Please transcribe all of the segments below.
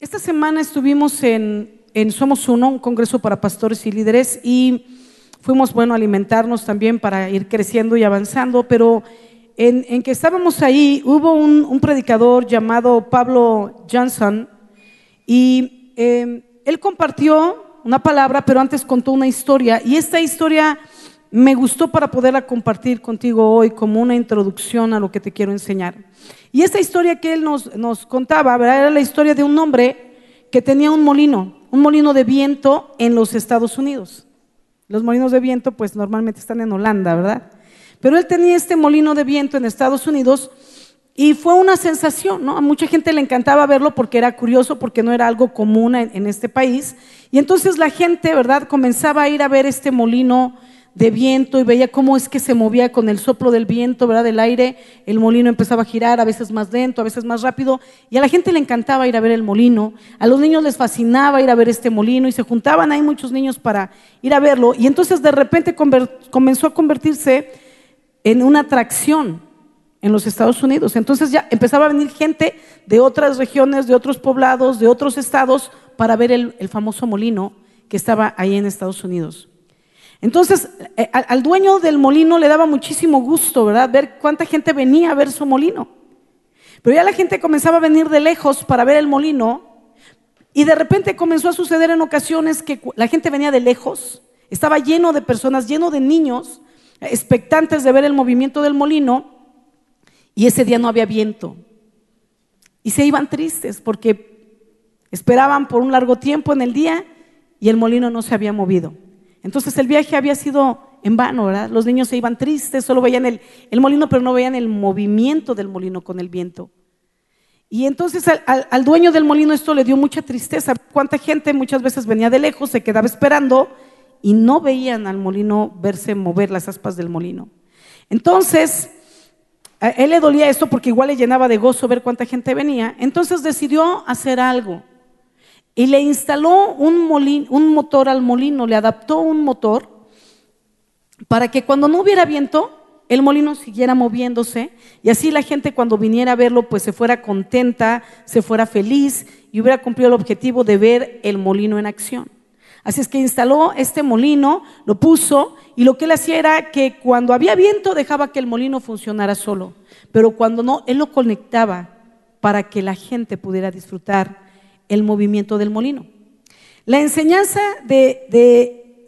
esta semana estuvimos en, en Somos Uno, un congreso para pastores y líderes, y fuimos, bueno, a alimentarnos también para ir creciendo y avanzando, pero en, que estábamos ahí hubo un, predicador llamado Pablo Johnson y em, él compartió una palabra, pero antes contó una historia, y esta historia me gustó para poderla compartir contigo hoy como una introducción a lo que te quiero enseñar. Y esta historia que él nos, contaba, ¿verdad? era la historia de un hombre que tenía un molino, un molino de viento en los Estados Unidos. Los molinos de viento pues normalmente están en Holanda, ¿verdad? Pero él tenía este molino de viento en Estados Unidos y fue una sensación, ¿no? A mucha gente le encantaba verlo porque era curioso, porque no era algo común en este país. Y entonces la gente, ¿verdad? Comenzaba a ir a ver este molino de viento y veía cómo es que se movía con el soplo del viento, ¿verdad? Del aire, el molino empezaba a girar, a veces más lento, a veces más rápido, y a la gente le encantaba ir a ver el molino, a los niños les fascinaba ir a ver este molino y se juntaban ahí muchos niños para ir a verlo, y entonces de repente comenzó a convertirse en una atracción en los Estados Unidos. Entonces ya empezaba a venir gente de otras regiones, de otros poblados, de otros estados, para ver el, famoso molino que estaba ahí en Estados Unidos. Entonces, eh, al dueño del molino le daba muchísimo gusto, ¿verdad? Ver cuánta gente venía a ver su molino. Pero ya la gente comenzaba a venir de lejos para ver el molino y de repente comenzó a suceder en ocasiones que la gente venía de lejos, estaba lleno de personas, lleno de niños, expectantes de ver el movimiento del molino y ese día no había viento. Y se iban tristes porque esperaban por un largo tiempo en el día y el molino no se había movido. Entonces el viaje había sido en vano, ¿verdad? Los niños se iban tristes, solo veían el, molino, pero no veían el movimiento del molino con el viento. Y entonces al, dueño del molino esto le dio mucha tristeza. Cuánta gente muchas veces venía de lejos, se quedaba esperando y no veían al molino verse mover las aspas del molino. Entonces, a él le dolía esto porque igual le llenaba de gozo ver cuánta gente venía. Entonces decidió hacer algo y le instaló un, un motor al molino, le adaptó un motor para que cuando no hubiera viento, el molino siguiera moviéndose y así la gente cuando viniera a verlo pues se fuera contenta, se fuera feliz y hubiera cumplido el objetivo de ver el molino en acción. Así es que instaló este molino, lo puso y lo que él hacía era que cuando había viento dejaba que el molino funcionara solo, pero cuando no, él lo conectaba para que la gente pudiera disfrutar el movimiento del molino. La enseñanza de,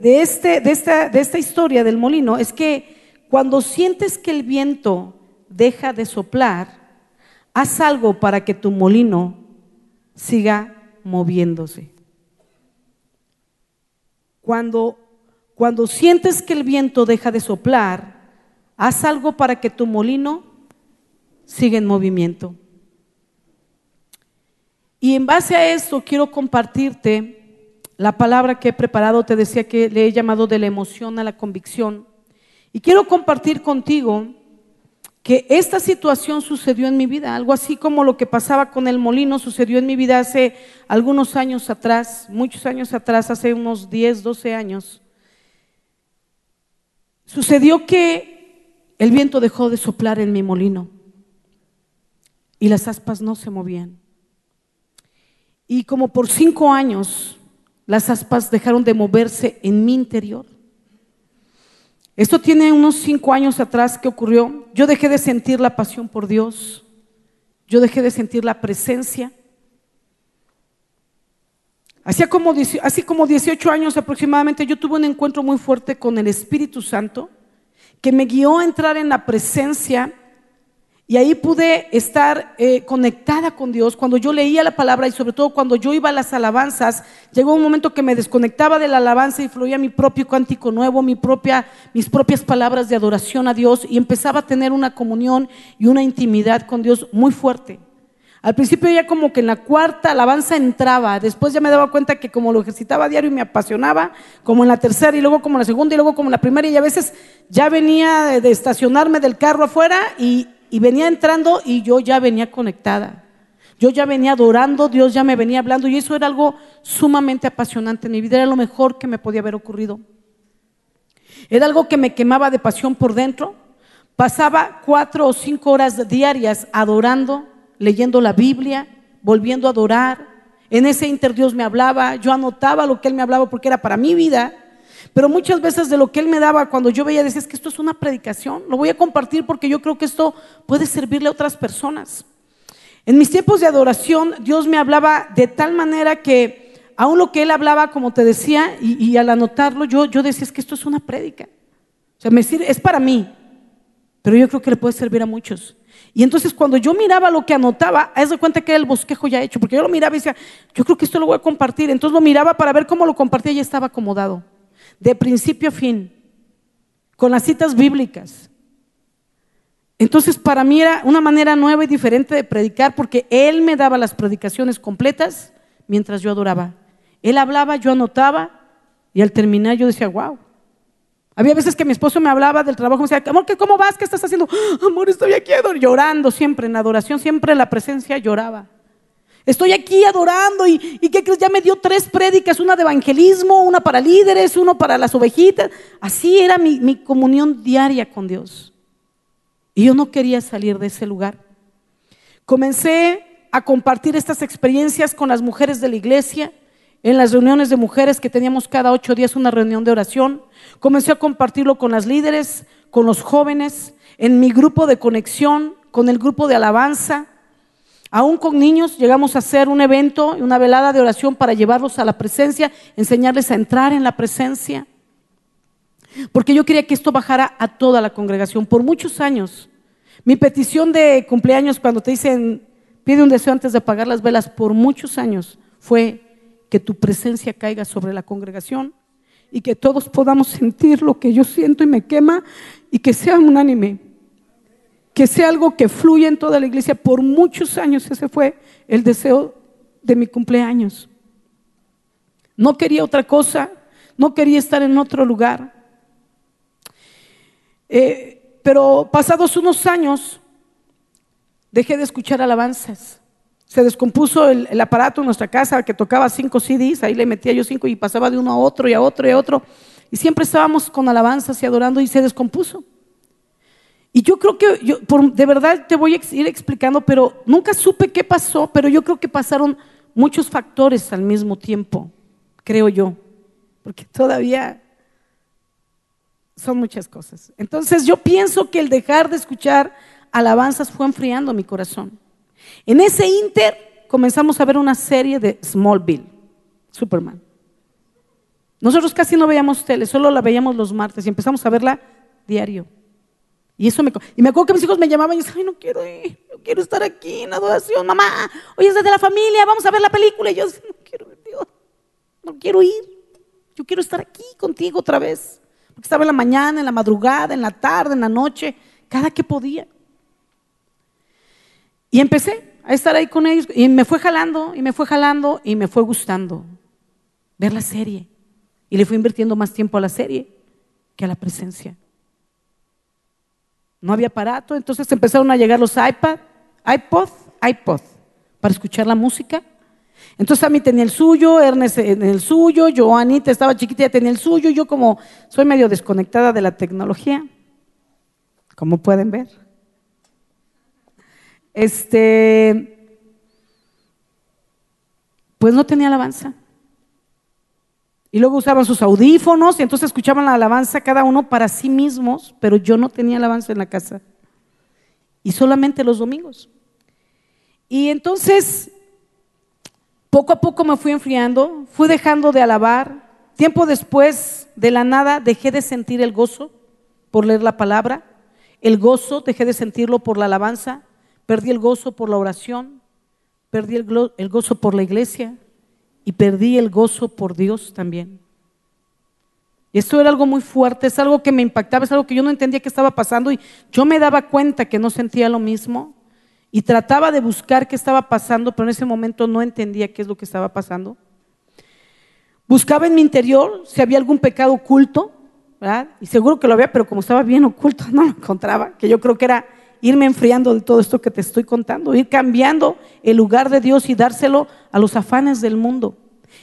este, de, esta, de esta historia del molino es que cuando sientes que el viento deja de soplar, haz algo para que tu molino siga moviéndose. Cuando, cuando sientes que el viento deja de soplar, haz algo para que tu molino siga en movimiento. Y en base a eso quiero compartirte la palabra que he preparado. Te decía que le he llamado de la emoción a la convicción. Y quiero compartir contigo que esta situación sucedió en mi vida, algo así como lo que pasaba con el molino sucedió en mi vida hace algunos años atrás, muchos años atrás, hace unos 10, 12 años. Sucedió que el viento dejó de soplar en mi molino y las aspas no se movían. Y como por cinco años las aspas dejaron de moverse en mi interior. Esto tiene unos cinco años atrás que ocurrió. Yo dejé de sentir la pasión por Dios. Yo dejé de sentir la presencia. Hacía como, así como 18 años aproximadamente, yo tuve un encuentro muy fuerte con el Espíritu Santo que me guió a entrar en la presencia y ahí pude estar eh, conectada con Dios. Cuando yo leía la palabra y sobre todo cuando yo iba a las alabanzas, llegó un momento que me desconectaba de la alabanza y fluía mi propio cántico nuevo, mi propia, mis propias palabras de adoración a Dios y empezaba a tener una comunión y una intimidad con Dios muy fuerte. Al principio ya como que en la cuarta alabanza entraba, después ya me daba cuenta que como lo ejercitaba diario y me apasionaba, como en la tercera y luego como en la segunda y luego como en la primera y a veces ya venía de estacionarme del carro afuera y, y venía entrando y yo ya venía conectada. Yo ya venía adorando, Dios ya me venía hablando y eso era algo sumamente apasionante en mi vida, era lo mejor que me podía haber ocurrido. Era algo que me quemaba de pasión por dentro. Pasaba cuatro o cinco horas diarias adorando, leyendo la Biblia, volviendo a adorar, En ese inter Dios me hablaba, yo anotaba lo que Él me hablaba porque era para mi vida. Pero muchas veces de lo que Él me daba, cuando yo veía, decía, es que esto es una predicación, lo voy a compartir porque yo creo que esto puede servirle a otras personas. En mis tiempos de adoración, Dios me hablaba de tal manera que aún lo que Él hablaba, como te decía, y, al anotarlo, yo, yo decía, es que esto es una prédica. O sea, me sirve, es para mí, pero yo creo que le puede servir a muchos. Y entonces cuando yo miraba lo que anotaba, haz de cuenta que era el bosquejo ya hecho, porque yo lo miraba y decía, yo creo que esto lo voy a compartir. Entonces lo miraba para ver cómo lo compartía y ya estaba acomodado, de principio a fin, con las citas bíblicas. Entonces para mí era una manera nueva y diferente de predicar, porque Él me daba las predicaciones completas mientras yo adoraba. Él hablaba, yo anotaba, y al terminar yo decía, wow. Había veces que mi esposo me hablaba del trabajo, me decía, amor, ¿cómo vas? ¿Qué estás haciendo? Amor, estoy aquí llorando siempre, en adoración, siempre en la presencia lloraba. Estoy aquí adorando y, y. Ya me dio tres prédicas, una de evangelismo, una para líderes, uno para las ovejitas. Así era mi, mi comunión diaria con Dios. Y yo no quería salir de ese lugar. Comencé a compartir estas experiencias con las mujeres de la iglesia en las reuniones de mujeres que teníamos cada ocho días una reunión de oración. Comencé a compartirlo con las líderes, con los jóvenes, en mi grupo de conexión, con el grupo de alabanza. Aún con niños llegamos a hacer un evento, una velada de oración para llevarlos a la presencia, enseñarles a entrar en la presencia. Porque yo quería que esto bajara a toda la congregación por muchos años. Mi petición de cumpleaños cuando te dicen pide un deseo antes de apagar las velas por muchos años fue que tu presencia caiga sobre la congregación y que todos podamos sentir lo que yo siento y me quema y que sea unánime, que sea algo que fluya en toda la iglesia. Por muchos años ese fue el deseo de mi cumpleaños. No quería otra cosa, no quería estar en otro lugar. Eh, pero pasados unos años, dejé de escuchar alabanzas. Se descompuso el, aparato en nuestra casa que tocaba cinco CDs, ahí le metía yo cinco y pasaba de uno a otro y a otro y a otro. Y siempre estábamos con alabanzas y adorando y se descompuso. Y yo creo que, yo, de verdad te voy a ir explicando, pero nunca supe qué pasó, pero yo creo que pasaron muchos factores al mismo tiempo, creo yo, porque todavía son muchas cosas. Entonces yo pienso que el dejar de escuchar alabanzas fue enfriando mi corazón. En ese inter comenzamos a ver una serie de Smallville, Superman. Nosotros casi no veíamos tele, solo la veíamos los martes y empezamos a verla diario. Y eso me y me acuerdo que mis hijos me llamaban y decían, "Ay, no quiero ir, no quiero estar aquí en adoración, mamá. Oye, es de la familia, vamos a ver la película." Y yo, "No quiero ir, Dios. No quiero ir. Yo quiero estar aquí contigo otra vez." Porque estaba en la mañana, en la madrugada, en la tarde, en la noche, cada que podía. Y empecé a estar ahí con ellos y me fue jalando y me fue jalando y me fue gustando ver la serie. Y le fui invirtiendo más tiempo a la serie que a la presencia. No había aparato, entonces empezaron a llegar los iPad, iPod, iPod, para escuchar la música. Entonces a mí tenía el suyo, Ernest en el suyo, Joanita estaba chiquita, tenía el suyo, yo como soy medio desconectada de la tecnología, como pueden ver este, pues no tenía alabanza. Y luego usaban sus audífonos y entonces escuchaban la alabanza cada uno para sí mismos, pero yo no tenía alabanza en la casa. Y solamente los domingos. Y entonces, poco a poco me fui enfriando, fui dejando de alabar. Tiempo después, de la nada, dejé de sentir el gozo por leer la palabra. El gozo dejé de sentirlo por la alabanza. Perdí el gozo por la oración, perdí el, gozo por la iglesia y perdí el gozo por Dios también. Y esto era algo muy fuerte, es algo que me impactaba, es algo que yo no entendía qué estaba pasando y yo me daba cuenta que no sentía lo mismo y trataba de buscar qué estaba pasando, pero en ese momento no entendía qué es lo que estaba pasando. Buscaba en mi interior si había algún pecado oculto, ¿verdad? Y seguro que lo había, pero como estaba bien oculto, no lo encontraba, que yo creo que era irme enfriando de todo esto que te estoy contando, ir cambiando el lugar de Dios y dárselo a los afanes del mundo.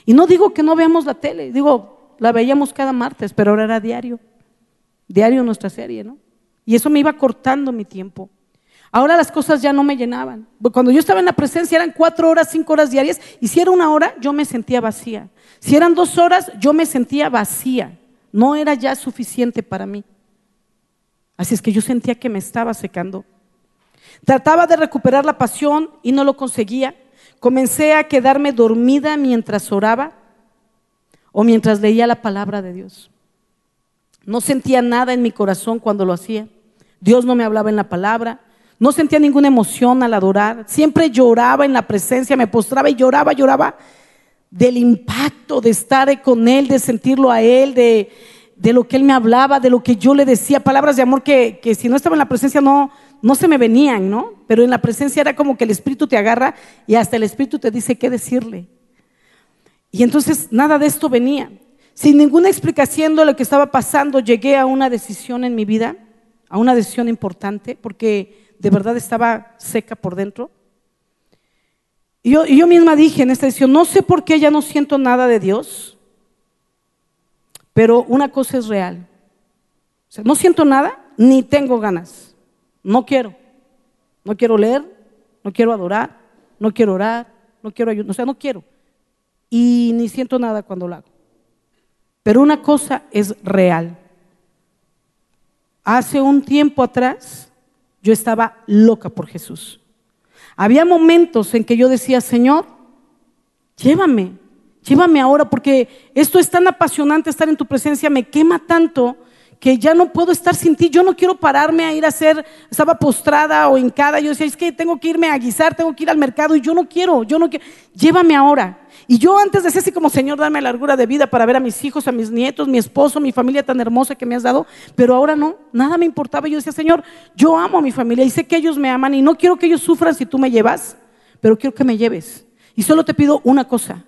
Y no digo que no veamos la tele, digo, la veíamos cada martes, pero ahora era diario, diario nuestra serie, ¿no? Y eso me iba cortando mi tiempo. Ahora las cosas ya no me llenaban. Cuando yo estaba en la presencia eran cuatro horas, cinco horas diarias, y si era una hora, yo me sentía vacía. Si eran dos horas, yo me sentía vacía. No era ya suficiente para mí. Así es que yo sentía que me estaba secando. Trataba de recuperar la pasión y no lo conseguía. Comencé a quedarme dormida mientras oraba o mientras leía la palabra de Dios. No sentía nada en mi corazón cuando lo hacía. Dios no me hablaba en la palabra. No sentía ninguna emoción al adorar. Siempre lloraba en la presencia, me postraba y lloraba, lloraba del impacto de estar con Él, de sentirlo a Él, de, lo que Él me hablaba, de lo que yo le decía, palabras de amor que, que si no estaba en la presencia no, no se me venían, ¿no? Pero en la presencia era como que el Espíritu te agarra y hasta el Espíritu te dice qué decirle. Y entonces nada de esto venía. Sin ninguna explicación de lo que estaba pasando, llegué a una decisión en mi vida, a una decisión importante, porque de verdad estaba seca por dentro. Y yo, yo misma dije en esta decisión, no sé por qué ya no siento nada de Dios, pero una cosa es real. O sea, no siento nada ni tengo ganas. No quiero. No quiero leer, no quiero adorar, no quiero orar, no quiero ayudar, o sea, no quiero. Y ni siento nada cuando lo hago. Pero una cosa es real. Hace un tiempo atrás yo estaba loca por Jesús. Había momentos en que yo decía, Señor, llévame, llévame ahora, porque esto es tan apasionante estar en tu presencia, me quema tanto que ya no puedo estar sin ti, yo no quiero pararme a ir a hacer, estaba postrada o hincada, yo decía, es que tengo que irme a guisar, tengo que ir al mercado y yo no quiero, yo no quiero, llévame ahora. Y yo antes decía así como, Señor, dame largura de vida para ver a mis hijos, a mis nietos, mi esposo, mi familia tan hermosa que me has dado, pero ahora no, nada me importaba. Yo decía, Señor, yo amo a mi familia y sé que ellos me aman y no quiero que ellos sufran si tú me llevas, pero quiero que me lleves. Y solo te pido una cosa,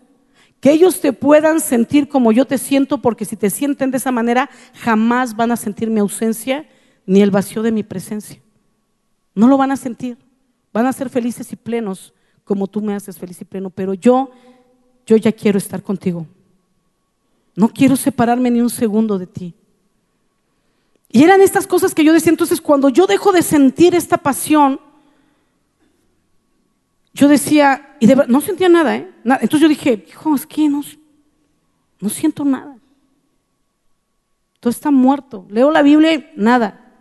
que ellos te puedan sentir como yo te siento, porque si te sienten de esa manera, jamás van a sentir mi ausencia ni el vacío de mi presencia. No lo van a sentir. Van a ser felices y plenos como tú me haces feliz y pleno, pero yo yo ya quiero estar contigo. No quiero separarme ni un segundo de ti. Y eran estas cosas que yo decía, entonces cuando yo dejo de sentir esta pasión, yo decía, y no sentía nada, ¿eh? Entonces yo dije, hijo, es que no, no siento nada. Todo está muerto. Leo la Biblia, nada.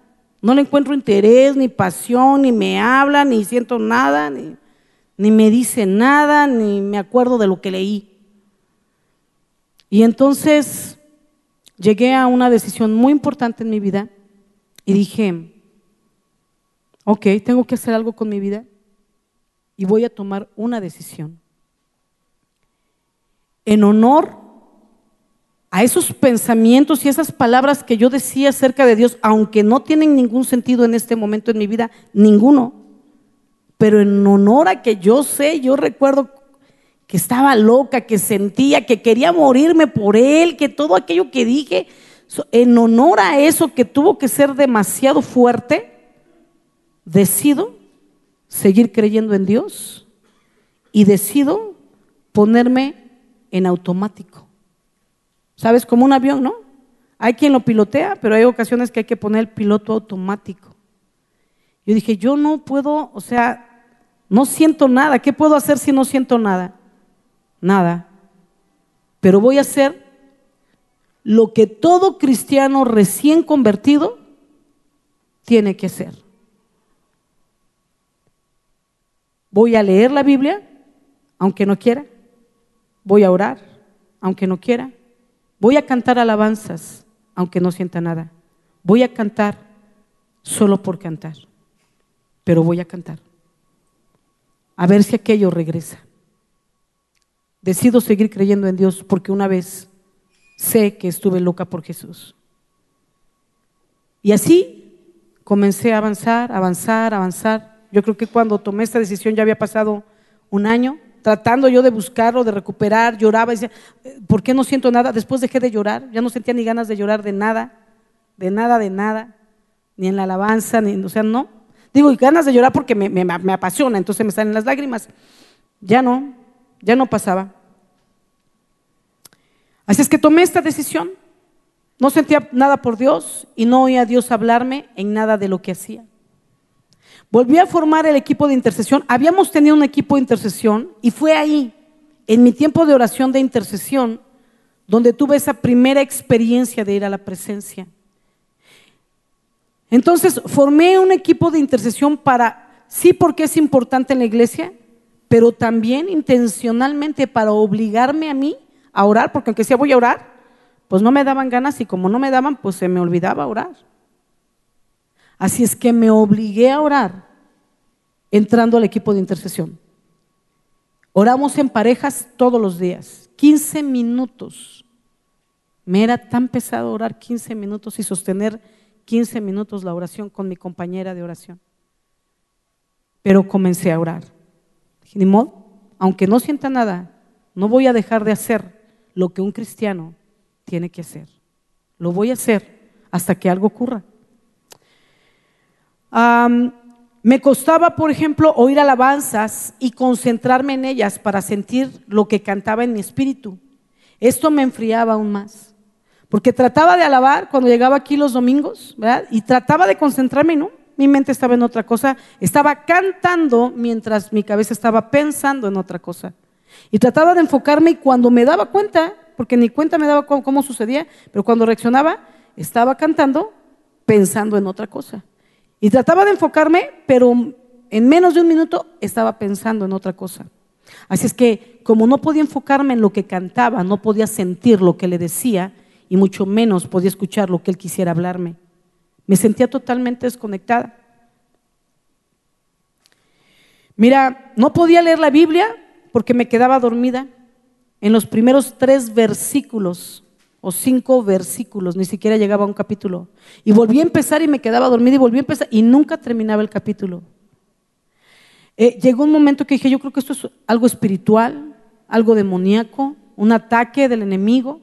No le encuentro interés, ni pasión, ni me habla, ni siento nada, ni ni me dice nada, ni me acuerdo de lo que leí. Y entonces llegué a una decisión muy importante en mi vida y dije, ok, tengo que hacer algo con mi vida y voy a tomar una decisión. En honor a esos pensamientos y esas palabras que yo decía acerca de Dios, aunque no tienen ningún sentido en este momento en mi vida, ninguno, pero en honor a que yo sé, yo recuerdo que estaba loca, que sentía, que quería morirme por él, que todo aquello que dije, en honor a eso que tuvo que ser demasiado fuerte, decido seguir creyendo en Dios y decido ponerme en automático. ¿Sabes? Como un avión, ¿no? Hay quien lo pilotea, pero hay ocasiones que hay que poner el piloto automático. Yo dije, yo no puedo, o sea, no siento nada. ¿Qué puedo hacer si no siento nada? Nada. Pero voy a hacer lo que todo cristiano recién convertido tiene que hacer. Voy a leer la Biblia, aunque no quiera. Voy a orar, aunque no quiera. Voy a cantar alabanzas, aunque no sienta nada. Voy a cantar solo por cantar, pero voy a cantar a ver si aquello regresa. Decido seguir creyendo en Dios porque una vez sé que estuve loca por Jesús. Y así comencé a avanzar, avanzar, avanzar. Yo creo que cuando tomé esta decisión ya había pasado un año, tratando yo de buscarlo, de recuperar, lloraba decía, ¿por qué no siento nada? Después dejé de llorar, ya no sentía ni ganas de llorar de nada, de nada, de nada, ni en la alabanza, ni, o sea, no. Digo, y ganas de llorar porque me, me, apasiona, entonces me salen las lágrimas. Ya no, ya no pasaba. Así es que tomé esta decisión. No sentía nada por Dios y no oía a Dios hablarme en nada de lo que hacía. Volví a formar el equipo de intercesión. Habíamos tenido un equipo de intercesión y fue ahí, en mi tiempo de oración de intercesión, donde tuve esa primera experiencia de ir a la presencia. Entonces, formé un equipo de intercesión para, sí, porque es importante en la iglesia, pero también intencionalmente para obligarme a mí a orar, porque aunque sea voy a orar, pues no me daban ganas y como no me daban, pues se me olvidaba orar. Así es que me obligué a orar entrando al equipo de intercesión. Oramos en parejas todos los días, 15 minutos. Me era tan pesado orar 15 minutos y sostener 15 minutos la oración con mi compañera de oración. Pero comencé a orar. Dije, ni modo, aunque no sienta nada, no voy a dejar de hacer lo que un cristiano tiene que hacer. Lo voy a hacer hasta que algo ocurra me costaba, por ejemplo, oír alabanzas y concentrarme en ellas para sentir lo que cantaba en mi espíritu. Esto me enfriaba aún más. Porque trataba de alabar cuando llegaba aquí los domingos. Y trataba de concentrarme, ¿no? Mi mente estaba en otra cosa. Estaba cantando mientras mi cabeza estaba pensando en otra cosa. Y trataba de enfocarme y cuando me daba cuenta, porque ni cuenta me daba cómo sucedía, pero cuando reaccionaba, estaba cantando pensando en otra cosa. Y trataba de enfocarme, pero en menos de un minuto estaba pensando en otra cosa. Así es que como no podía enfocarme en lo que cantaba, no podía sentir lo que le decía y mucho menos podía escuchar lo que él quisiera hablarme. Me sentía totalmente desconectada. Mira, no podía leer la Biblia porque me quedaba dormida en los primeros tres versículos o cinco versículos, ni siquiera llegaba a un capítulo. Y volví a empezar y me quedaba dormida y volví a empezar y nunca terminaba el capítulo. Eh, llegó un momento que dije, yo creo que esto es algo espiritual, algo demoníaco, un ataque del enemigo.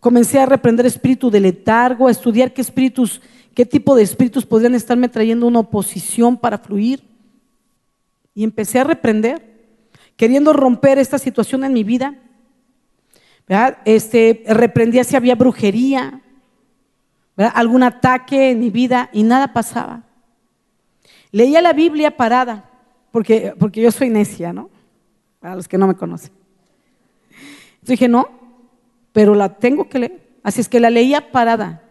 Comencé a reprender espíritu de letargo, a estudiar qué espíritus, qué tipo de espíritus podrían estarme trayendo una oposición para fluir. Y empecé a reprender, queriendo romper esta situación en mi vida. Este, reprendía si había brujería, algún ataque en mi vida y nada pasaba. Leía la Biblia parada, porque, porque yo soy necia, ¿no? Para los que no me conocen. Entonces dije, no, pero la tengo que leer. Así es que la leía parada.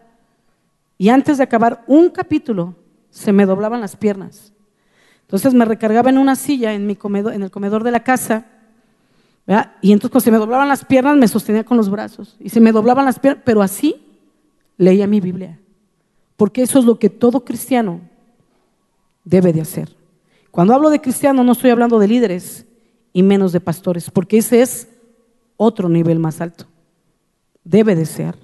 Y antes de acabar un capítulo, se me doblaban las piernas. Entonces me recargaba en una silla en, mi comedor, en el comedor de la casa y entonces cuando se me doblaban las piernas me sostenía con los brazos. Y se me doblaban las piernas, pero así leía mi Biblia. Porque eso es lo que todo cristiano debe de hacer. Cuando hablo de cristiano no estoy hablando de líderes y menos de pastores, porque ese es otro nivel más alto. Debe de ser.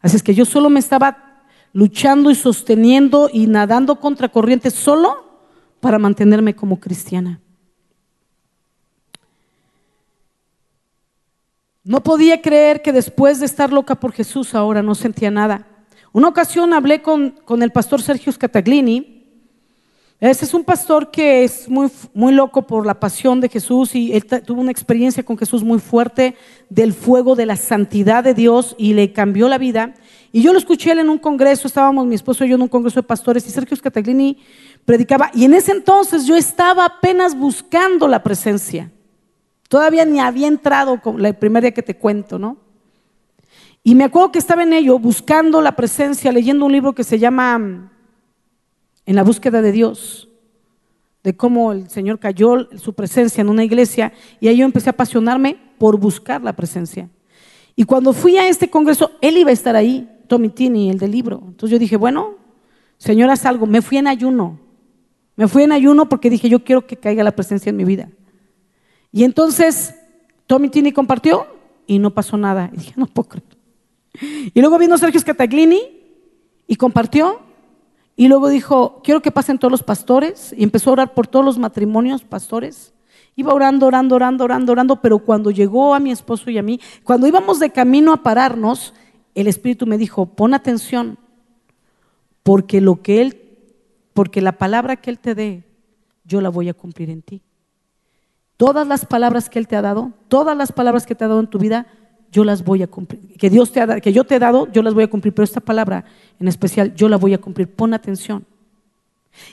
Así es que yo solo me estaba luchando y sosteniendo y nadando contra corriente solo para mantenerme como cristiana. No podía creer que después de estar loca por Jesús ahora no sentía nada. Una ocasión hablé con, el pastor Sergio Scataglini. Ese es un pastor que es muy, muy loco por la pasión de Jesús y él tuvo una experiencia con Jesús muy fuerte del fuego de la santidad de Dios y le cambió la vida. Y yo lo escuché él en un congreso, estábamos mi esposo y yo en un congreso de pastores y Sergio Scataglini predicaba. Y en ese entonces yo estaba apenas buscando la presencia. Todavía ni había entrado el primer día que te cuento, ¿no? Y me acuerdo que estaba en ello, buscando la presencia, leyendo un libro que se llama mm, En la búsqueda de Dios, de cómo el Señor cayó su presencia en una iglesia, y ahí yo empecé a apasionarme por buscar la presencia. Y cuando fui a este congreso, él iba a estar ahí, Tommy Tini, el del libro. Entonces yo dije, bueno, Señor, haz algo. Me fui en ayuno. Me fui en ayuno porque dije, yo quiero que caiga la presencia en mi vida. Y entonces Tommy Tini compartió y no pasó nada. Y dije, no puedo. Y luego vino Sergio Scataglini y compartió. Y luego dijo, quiero que pasen todos los pastores. Y empezó a orar por todos los matrimonios pastores. Iba orando, orando, orando, orando, orando. Pero cuando llegó a mi esposo y a mí, cuando íbamos de camino a pararnos, el Espíritu me dijo, pon atención. Porque lo que Él, porque la palabra que Él te dé, yo la voy a cumplir en ti. Todas las palabras que Él te ha dado, todas las palabras que te ha dado en tu vida, yo las voy a cumplir. Que Dios te ha, que yo te he dado, yo las voy a cumplir, pero esta palabra en especial, yo la voy a cumplir. Pon atención.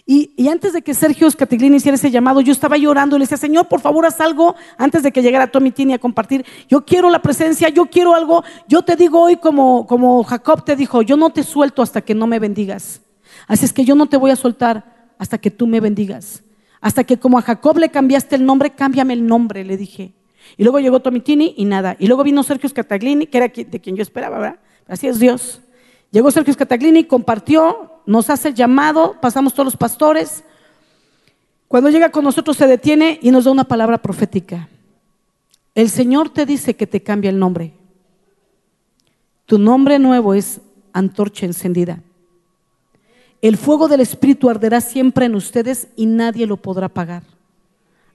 Y, antes de que Sergio Scatiglini hiciera ese llamado, yo estaba llorando y le decía, Señor, por favor, haz algo antes de que llegara Tommy Tini a compartir. Yo quiero la presencia, yo quiero algo. Yo te digo hoy como, como Jacob te dijo, yo no te suelto hasta que no me bendigas. Así es que yo no te voy a soltar hasta que tú me bendigas. Hasta que como a Jacob le cambiaste el nombre, cámbiame el nombre, le dije. Y luego llegó Tommy Tini y nada. Y luego vino Sergio Scataglini, que era de quien yo esperaba, ¿verdad? Así es Dios. Llegó Sergio Scataglini, compartió, nos hace el llamado, pasamos todos los pastores. Cuando llega con nosotros se detiene y nos da una palabra profética. El Señor te dice que te cambia el nombre. Tu nombre nuevo es antorcha encendida. El fuego del Espíritu arderá siempre en ustedes y nadie lo podrá apagar.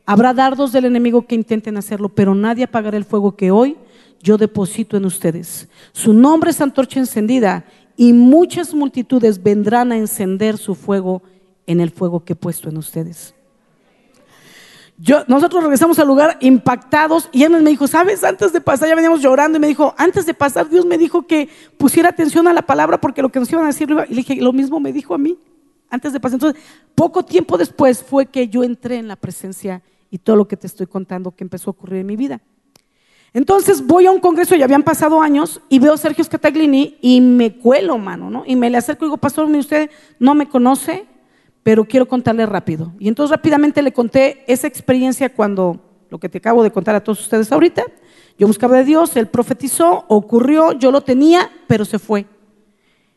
Habrá dardos del enemigo que intenten hacerlo, pero nadie apagará el fuego que hoy yo deposito en ustedes. Su nombre es antorcha encendida y muchas multitudes vendrán a encender su fuego en el fuego que he puesto en ustedes. Yo, nosotros regresamos al lugar impactados y él me dijo, ¿sabes? Antes de pasar, ya veníamos llorando y me dijo, antes de pasar, Dios me dijo que pusiera atención a la palabra porque lo que nos iban a decir, y le dije, lo mismo me dijo a mí, antes de pasar. Entonces, poco tiempo después fue que yo entré en la presencia y todo lo que te estoy contando que empezó a ocurrir en mi vida. Entonces voy a un congreso, ya habían pasado años, y veo a Sergio Scataglini y me cuelo, mano, ¿no? Y me le acerco y digo, pastor, usted no me conoce, pero quiero contarle rápido. Y entonces rápidamente le conté esa experiencia cuando, lo que te acabo de contar a todos ustedes ahorita, yo buscaba de Dios, él profetizó, ocurrió, yo lo tenía, pero se fue.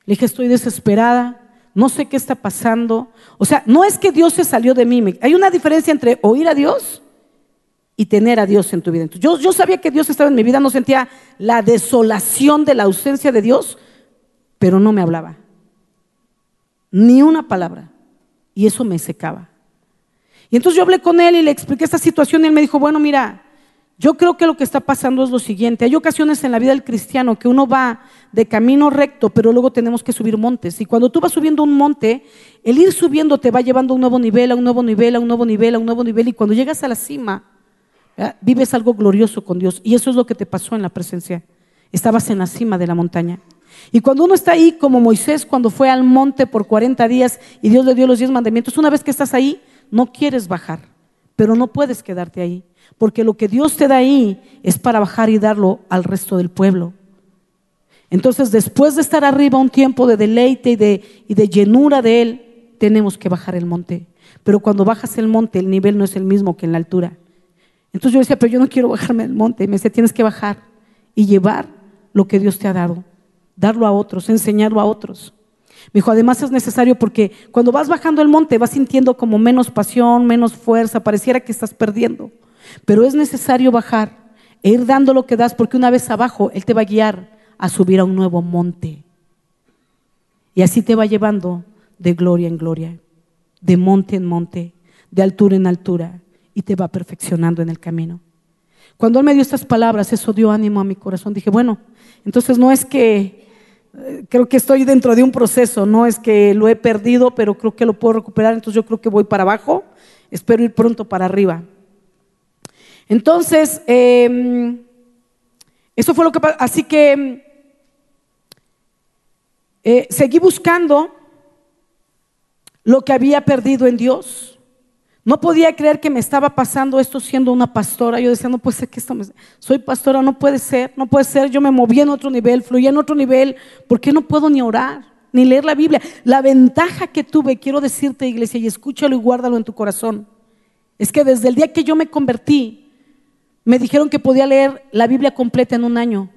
Le dije, estoy desesperada, no sé qué está pasando. O sea, no es que Dios se salió de mí, hay una diferencia entre oír a Dios y tener a Dios en tu vida. yo, yo sabía que Dios estaba en mi vida, no sentía la desolación de la ausencia de Dios, pero no me hablaba. Ni una palabra. Y eso me secaba. Y entonces yo hablé con él y le expliqué esta situación y él me dijo, bueno, mira, yo creo que lo que está pasando es lo siguiente. Hay ocasiones en la vida del cristiano que uno va de camino recto, pero luego tenemos que subir montes. Y cuando tú vas subiendo un monte, el ir subiendo te va llevando a un nuevo nivel, a un nuevo nivel, a un nuevo nivel, a un nuevo nivel. Y cuando llegas a la cima, Vives algo glorioso con Dios. Y eso es lo que te pasó en la presencia. Estabas en la cima de la montaña. Y cuando uno está ahí, como Moisés, cuando fue al monte por 40 días y Dios le dio los 10 mandamientos, una vez que estás ahí, no quieres bajar, pero no puedes quedarte ahí. Porque lo que Dios te da ahí es para bajar y darlo al resto del pueblo. Entonces, después de estar arriba un tiempo de deleite y de, y de llenura de Él, tenemos que bajar el monte. Pero cuando bajas el monte, el nivel no es el mismo que en la altura. Entonces yo decía, pero yo no quiero bajarme del monte. Y me decía, tienes que bajar y llevar lo que Dios te ha dado, darlo a otros, enseñarlo a otros. Me dijo, además es necesario porque cuando vas bajando el monte vas sintiendo como menos pasión, menos fuerza, pareciera que estás perdiendo. Pero es necesario bajar e ir dando lo que das porque una vez abajo Él te va a guiar a subir a un nuevo monte. Y así te va llevando de gloria en gloria, de monte en monte, de altura en altura y te va perfeccionando en el camino. Cuando Él me dio estas palabras, eso dio ánimo a mi corazón. Dije, bueno, entonces no es que eh, creo que estoy dentro de un proceso, no es que lo he perdido, pero creo que lo puedo recuperar, entonces yo creo que voy para abajo, espero ir pronto para arriba. Entonces, em, eso fue lo que pasó. Así que eh, seguí buscando lo que había perdido en Dios. No podía creer que me estaba pasando esto siendo una pastora. Yo decía, no puede ser que esto me... Soy pastora, no puede ser, no puede ser. Yo me moví en otro nivel, fluía en otro nivel. ¿Por qué no puedo ni orar, ni leer la Biblia? La ventaja que tuve, quiero decirte, iglesia, y escúchalo y guárdalo en tu corazón, es que desde el día que yo me convertí, me dijeron que podía leer la Biblia completa en un año.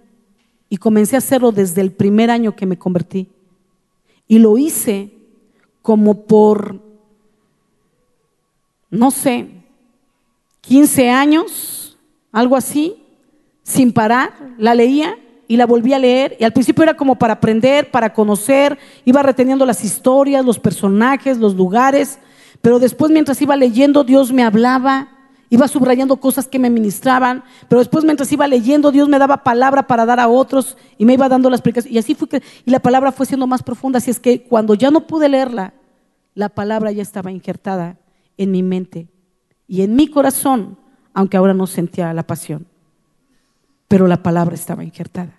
Y comencé a hacerlo desde el primer año que me convertí. Y lo hice como por no sé, 15 años, algo así, sin parar, la leía y la volví a leer. Y al principio era como para aprender, para conocer, iba reteniendo las historias, los personajes, los lugares, pero después mientras iba leyendo Dios me hablaba, iba subrayando cosas que me ministraban, pero después mientras iba leyendo Dios me daba palabra para dar a otros y me iba dando las explicaciones. Y así fue que, y la palabra fue siendo más profunda, así es que cuando ya no pude leerla, la palabra ya estaba injertada en mi mente y en mi corazón, aunque ahora no sentía la pasión. Pero la palabra estaba injertada.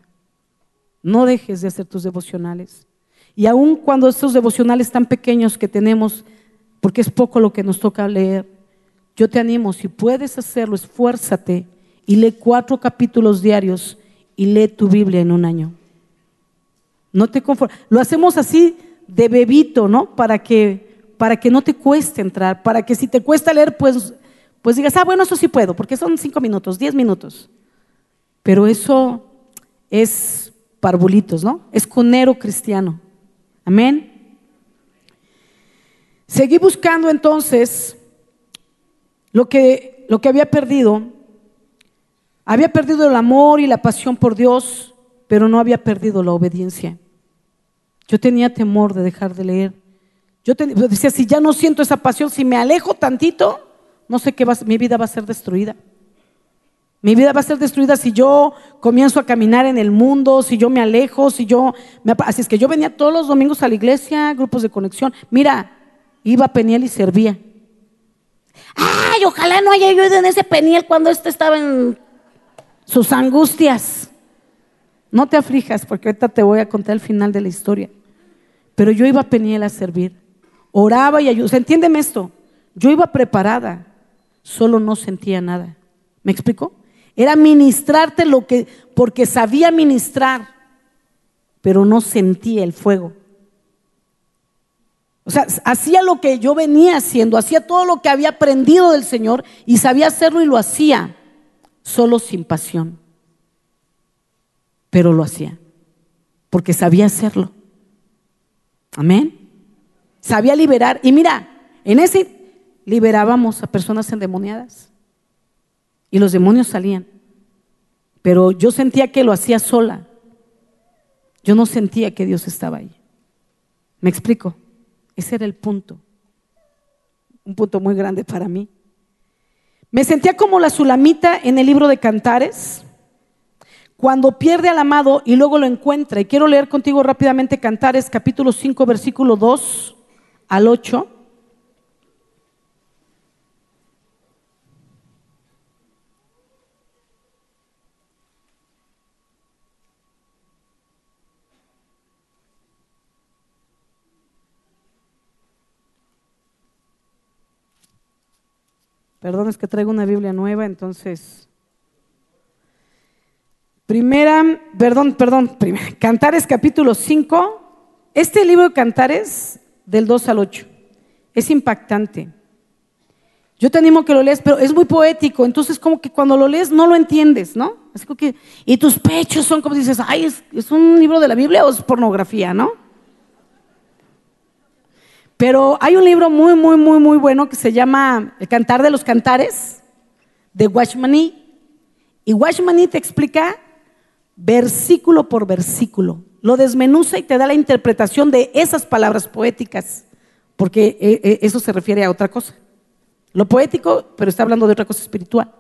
No dejes de hacer tus devocionales. Y aun cuando estos devocionales tan pequeños que tenemos porque es poco lo que nos toca leer. Yo te animo, si puedes hacerlo, esfuérzate y lee cuatro capítulos diarios y lee tu Biblia en un año. No te conformes. Lo hacemos así de bebito, ¿no? Para que, para que no te cueste entrar, para que si te cuesta leer, pues, pues digas, ah, bueno, eso sí puedo, porque son cinco minutos, diez minutos. Pero eso es parvulitos, ¿no? Es conero cristiano. Amén. Seguí buscando entonces lo que, lo que había perdido. Había perdido el amor y la pasión por Dios, pero no había perdido la obediencia. Yo tenía temor de dejar de leer. Yo decía, si ya no siento esa pasión, si me alejo tantito, no sé qué va, mi vida va a ser destruida. Mi vida va a ser destruida si yo comienzo a caminar en el mundo, si yo me alejo, si yo... Me, así es que yo venía todos los domingos a la iglesia, grupos de conexión. Mira, iba a Peniel y servía. Ay, ojalá no haya ido en ese Peniel cuando este estaba en sus angustias. No te aflijas porque ahorita te voy a contar el final de la historia. Pero yo iba a Peniel a servir. Oraba y ayudaba. entiéndeme esto. Yo iba preparada, solo no sentía nada. ¿Me explico? Era ministrarte lo que, porque sabía ministrar, pero no sentía el fuego. O sea, hacía lo que yo venía haciendo, hacía todo lo que había aprendido del Señor y sabía hacerlo y lo hacía, solo sin pasión. Pero lo hacía, porque sabía hacerlo. Amén. Sabía liberar. Y mira, en ese liberábamos a personas endemoniadas. Y los demonios salían. Pero yo sentía que lo hacía sola. Yo no sentía que Dios estaba ahí. ¿Me explico? Ese era el punto. Un punto muy grande para mí. Me sentía como la sulamita en el libro de Cantares, cuando pierde al amado y luego lo encuentra. Y quiero leer contigo rápidamente Cantares capítulo 5, versículo 2 al 8. Perdón, es que traigo una Biblia nueva, entonces. Primera, perdón, perdón, primera, Cantares capítulo 5. Este libro de Cantares, del 2 al 8, es impactante. Yo te animo que lo leas, pero es muy poético, entonces como que cuando lo lees no lo entiendes, ¿no? Así que, y tus pechos son como dices, ay, ¿es, ¿es un libro de la Biblia o es pornografía, no? Pero hay un libro muy, muy, muy, muy bueno que se llama El Cantar de los Cantares, de Washmani. Y Washmani te explica versículo por versículo. Lo desmenuza y te da la interpretación de esas palabras poéticas, porque eh, eh, eso se refiere a otra cosa. Lo poético, pero está hablando de otra cosa espiritual.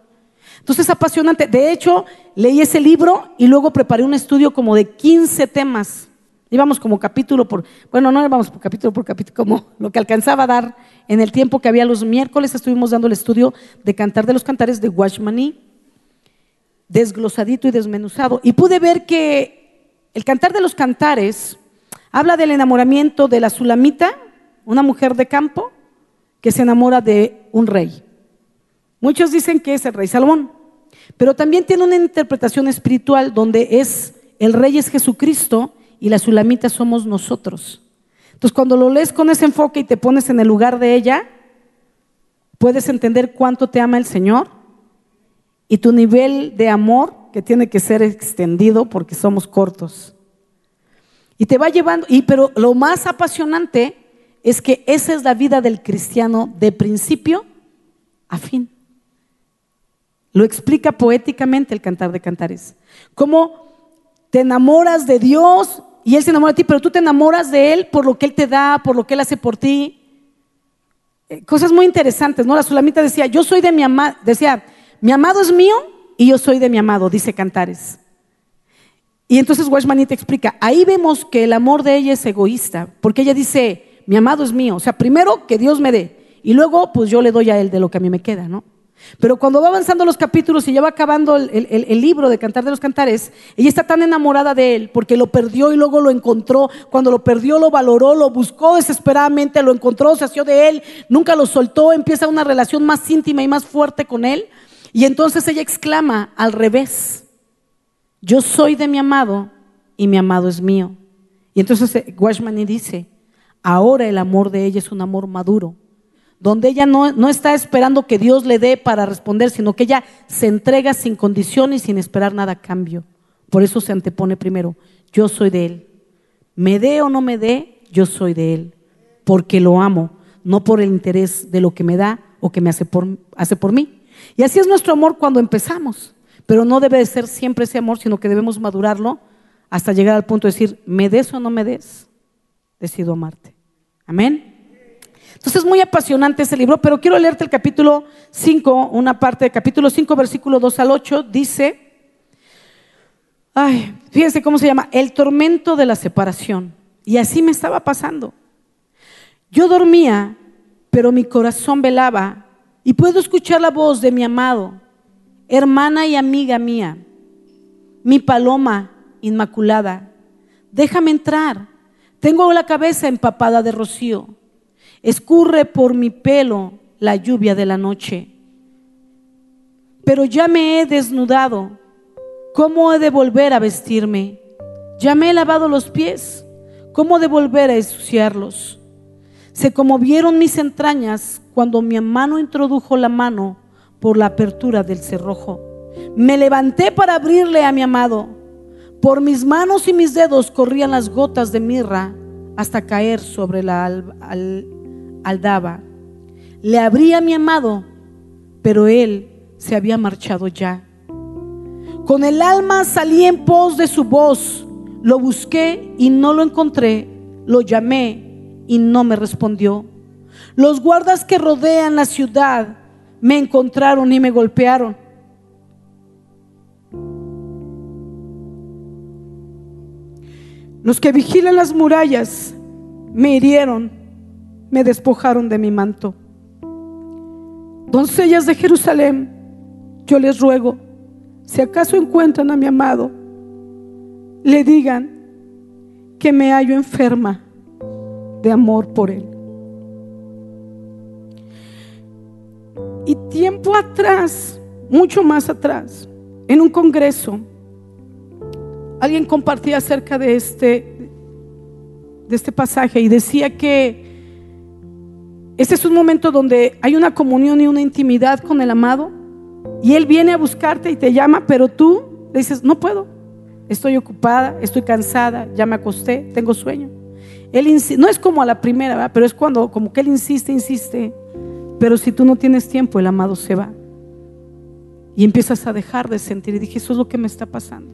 Entonces es apasionante. De hecho, leí ese libro y luego preparé un estudio como de 15 temas Íbamos como capítulo por, bueno, no íbamos por capítulo por capítulo, como lo que alcanzaba a dar en el tiempo que había los miércoles, estuvimos dando el estudio de Cantar de los Cantares de Washmani, desglosadito y desmenuzado. Y pude ver que el Cantar de los Cantares habla del enamoramiento de la Sulamita, una mujer de campo, que se enamora de un rey. Muchos dicen que es el rey Salomón, pero también tiene una interpretación espiritual donde es el rey es Jesucristo y la sulamita somos nosotros. Entonces, cuando lo lees con ese enfoque y te pones en el lugar de ella, puedes entender cuánto te ama el Señor y tu nivel de amor que tiene que ser extendido porque somos cortos. Y te va llevando, y pero lo más apasionante es que esa es la vida del cristiano de principio a fin. Lo explica poéticamente el cantar de cantares. Cómo te enamoras de Dios y Él se enamora de ti, pero tú te enamoras de Él por lo que Él te da, por lo que Él hace por ti. Eh, cosas muy interesantes, ¿no? La Sulamita decía, yo soy de mi amado, decía, mi amado es mío y yo soy de mi amado, dice Cantares. Y entonces Washmani te explica, ahí vemos que el amor de ella es egoísta, porque ella dice, mi amado es mío, o sea, primero que Dios me dé, y luego pues yo le doy a él de lo que a mí me queda, ¿no? Pero cuando va avanzando los capítulos y ya va acabando el, libro de Cantar de los Cantares, ella está tan enamorada de él porque lo perdió y luego lo encontró. Cuando lo perdió, lo valoró, lo buscó desesperadamente, lo encontró, se asió de él, nunca lo soltó, empieza una relación más íntima y más fuerte con él. Y entonces ella exclama al revés, yo soy de mi amado y mi amado es mío. Y entonces Washmani dice, ahora el amor de ella es un amor maduro donde ella no, está esperando que Dios le dé para responder, sino que ella se entrega sin condiciones y sin esperar nada a cambio. Por eso se antepone primero, yo soy de Él. Me dé o no me dé, yo soy de Él, porque lo amo, no por el interés de lo que me da o que me hace por, hace por mí. Y así es nuestro amor cuando empezamos, pero no debe de ser siempre ese amor, sino que debemos madurarlo hasta llegar al punto de decir, me des o no me des, decido amarte. Amén. Entonces es muy apasionante ese libro, pero quiero leerte el capítulo 5, una parte del capítulo 5, versículo 2 al 8, dice, ay, fíjense cómo se llama, el tormento de la separación. Y así me estaba pasando. Yo dormía, pero mi corazón velaba y puedo escuchar la voz de mi amado, hermana y amiga mía, mi paloma inmaculada. Déjame entrar. Tengo la cabeza empapada de rocío escurre por mi pelo la lluvia de la noche. Pero ya me he desnudado, ¿cómo he de volver a vestirme? Ya me he lavado los pies, ¿cómo he de volver a ensuciarlos? Se conmovieron mis entrañas cuando mi mano introdujo la mano por la apertura del cerrojo. Me levanté para abrirle a mi amado. Por mis manos y mis dedos corrían las gotas de mirra hasta caer sobre la al, aldaba. Le habría mi amado, pero él se había marchado ya. Con el alma salí en pos de su voz, lo busqué y no lo encontré, lo llamé y no me respondió. Los guardas que rodean la ciudad me encontraron y me golpearon. Los que vigilan las murallas me hirieron me despojaron de mi manto. Doncellas de Jerusalén, yo les ruego, si acaso encuentran a mi amado, le digan que me hallo enferma de amor por él. Tiempo atrás, mucho más atrás, en un congreso, alguien compartía acerca de este, de este pasaje y decía que este es un momento donde hay una comunión y una intimidad con el amado. Y Él viene a buscarte y te llama, pero tú le dices, no puedo. Estoy ocupada, estoy cansada, ya me acosté, tengo sueño. Él no es como a la primera, pero es cuando como que Él insiste, insiste. Pero si tú no tienes tiempo, el amado se va. Y empiezas a dejar de sentir. Y dije, eso es lo que me está pasando.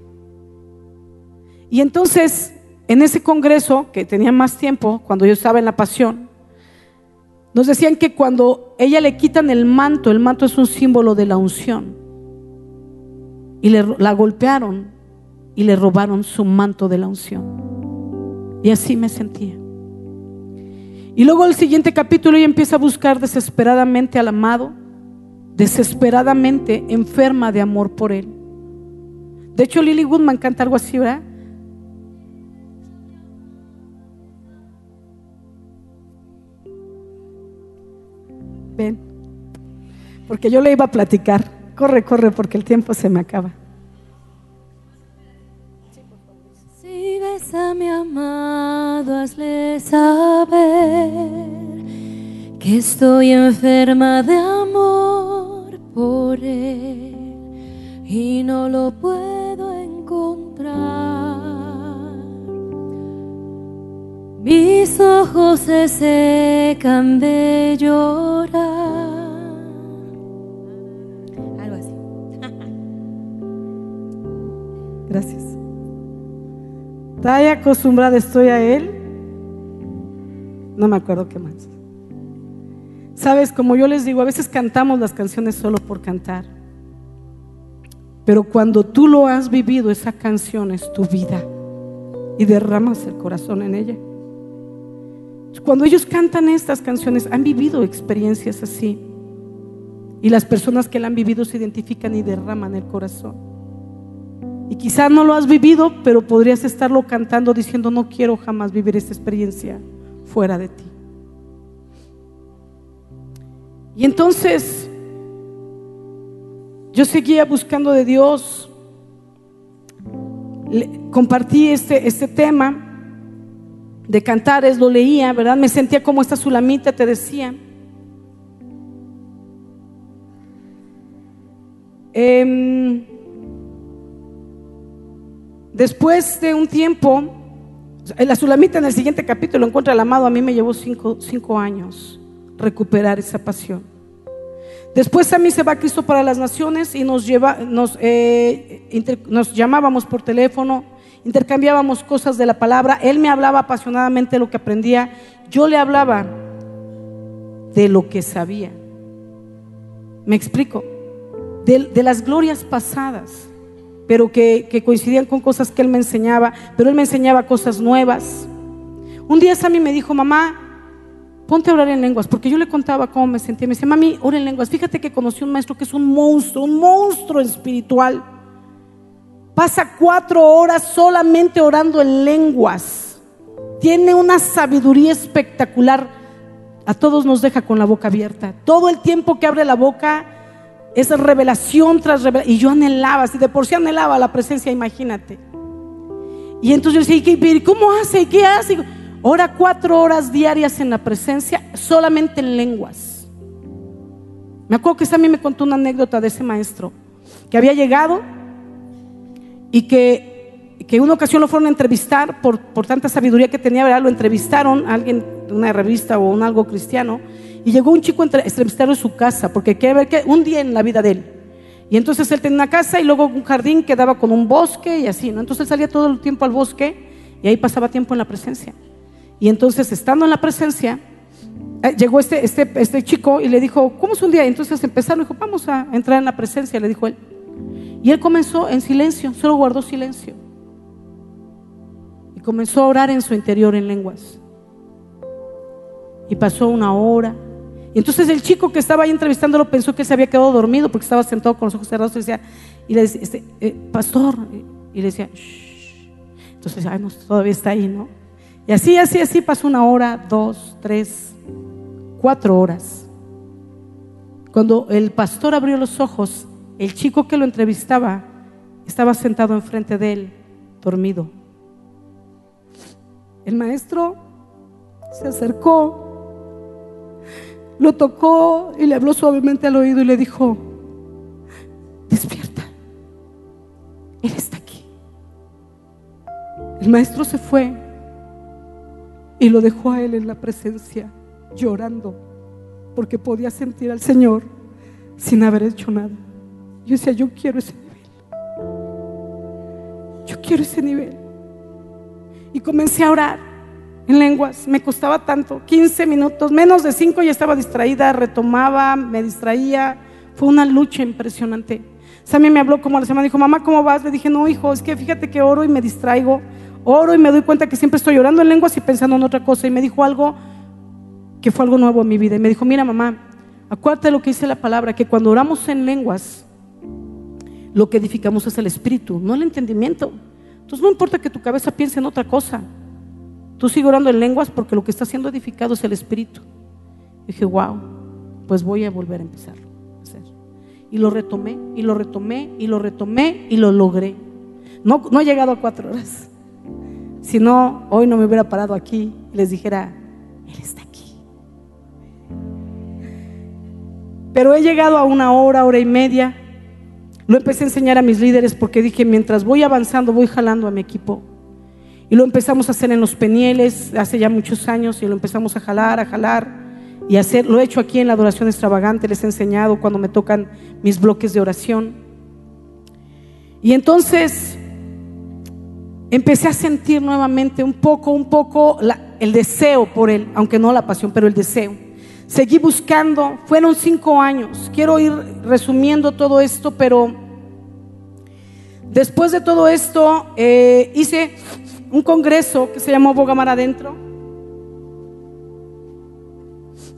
Y entonces, en ese congreso, que tenía más tiempo, cuando yo estaba en la pasión, nos decían que cuando ella le quitan el manto, el manto es un símbolo de la unción. Y le, la golpearon y le robaron su manto de la unción. Y así me sentía. Y luego el siguiente capítulo ella empieza a buscar desesperadamente al amado, desesperadamente enferma de amor por él. De hecho, Lily Woodman canta algo así, ¿verdad? Ven, porque yo le iba a platicar. Corre, corre, porque el tiempo se me acaba. A mi amado, hazle saber que estoy enferma de amor por él y no lo puedo encontrar. Mis ojos se secan de llorar. Algo así. Gracias. Tan acostumbrada estoy a Él. No me acuerdo qué más. Sabes, como yo les digo, a veces cantamos las canciones solo por cantar. Pero cuando tú lo has vivido, esa canción es tu vida y derramas el corazón en ella. Cuando ellos cantan estas canciones, han vivido experiencias así. Y las personas que la han vivido se identifican y derraman el corazón. Y quizá no lo has vivido, pero podrías estarlo cantando diciendo, no quiero jamás vivir esta experiencia fuera de ti. Y entonces yo seguía buscando de Dios, compartí este, este tema de cantares, lo leía, ¿verdad? Me sentía como esta sulamita te decía. Em, después de un tiempo, la sulamita en el siguiente capítulo encuentra el amado, a mí me llevó cinco, cinco años recuperar esa pasión. Después a mí se va Cristo para las Naciones y nos, lleva, eh, nos llamábamos por teléfono, intercambiábamos cosas de la palabra. Él me hablaba apasionadamente de lo que aprendía. Yo le hablaba de lo que sabía. ¿Me explico? De, las glorias pasadas, pero que, que, coincidían con cosas que él me enseñaba, pero él me enseñaba cosas nuevas. Un día Sammy me dijo, mamá, ponte a orar en lenguas, porque yo le contaba cómo me sentía. Me decía, mami, ora en lenguas. Fíjate que conocí un maestro que es un monstruo, un monstruo espiritual. Pasa cuatro horas solamente orando en lenguas. Tiene una sabiduría espectacular. A todos nos deja con la boca abierta. Todo el tiempo que abre la boca es revelación tras revelación. Y yo anhelaba, si de por sí anhelaba la presencia, imagínate. Y entonces yo decía, ¿cómo hace? ¿Qué hace? Ora cuatro horas diarias en la presencia, solamente en lenguas. Me acuerdo que mí me contó una anécdota de ese maestro, que había llegado y que, que una ocasión lo fueron a entrevistar por, por tanta sabiduría que tenía, ¿verdad? Lo entrevistaron a alguien de una revista o un algo cristiano, y llegó un chico a entrevistarlo en su casa, porque quería ver que un día en la vida de él. Y entonces él tenía una casa y luego un jardín que daba con un bosque y así, ¿no? Entonces él salía todo el tiempo al bosque y ahí pasaba tiempo en la presencia. Y entonces, estando en la presencia, eh, llegó este, este, este chico y le dijo, ¿cómo es un día? Y entonces empezaron, dijo, vamos a entrar en la presencia, le dijo él. Y él comenzó en silencio, solo guardó silencio. Y comenzó a orar en su interior en lenguas. Y pasó una hora. Y entonces el chico que estaba ahí entrevistándolo pensó que se había quedado dormido porque estaba sentado con los ojos cerrados y, decía, y le decía, este, eh, pastor, y le decía, Shh. entonces, ay, no, todavía está ahí, ¿no? Y así, así, así pasó una hora, dos, tres, cuatro horas. Cuando el pastor abrió los ojos, el chico que lo entrevistaba estaba sentado enfrente de él, dormido. El maestro se acercó, lo tocó y le habló suavemente al oído y le dijo, despierta, Él está aquí. El maestro se fue y lo dejó a él en la presencia, llorando, porque podía sentir al Señor sin haber hecho nada. Yo decía, yo quiero ese nivel. Yo quiero ese nivel. Y comencé a orar en lenguas. Me costaba tanto, 15 minutos, menos de 5 ya estaba distraída, retomaba, me distraía. Fue una lucha impresionante. Sammy me habló como la semana, dijo, mamá, ¿cómo vas? Le dije, no, hijo, es que fíjate que oro y me distraigo. Oro y me doy cuenta que siempre estoy orando en lenguas y pensando en otra cosa. Y me dijo algo que fue algo nuevo en mi vida. Y me dijo, mira mamá, acuérdate de lo que dice la palabra, que cuando oramos en lenguas, lo que edificamos es el espíritu, no el entendimiento. Entonces no importa que tu cabeza piense en otra cosa. Tú sigue orando en lenguas porque lo que está siendo edificado es el espíritu. Y dije, wow, pues voy a volver a empezarlo. Y lo retomé, y lo retomé, y lo retomé, y lo logré. No, no he llegado a cuatro horas. Si no, hoy no me hubiera parado aquí y les dijera, Él está aquí. Pero he llegado a una hora, hora y media. Lo empecé a enseñar a mis líderes porque dije, mientras voy avanzando, voy jalando a mi equipo. Y lo empezamos a hacer en los penieles hace ya muchos años y lo empezamos a jalar, a jalar y hacer. Lo he hecho aquí en la adoración extravagante, les he enseñado cuando me tocan mis bloques de oración. Y entonces empecé a sentir nuevamente un poco, un poco el deseo por él, aunque no la pasión, pero el deseo. Seguí buscando, fueron cinco años. Quiero ir resumiendo todo esto, pero después de todo esto eh, hice un congreso que se llamó Bogamar Adentro,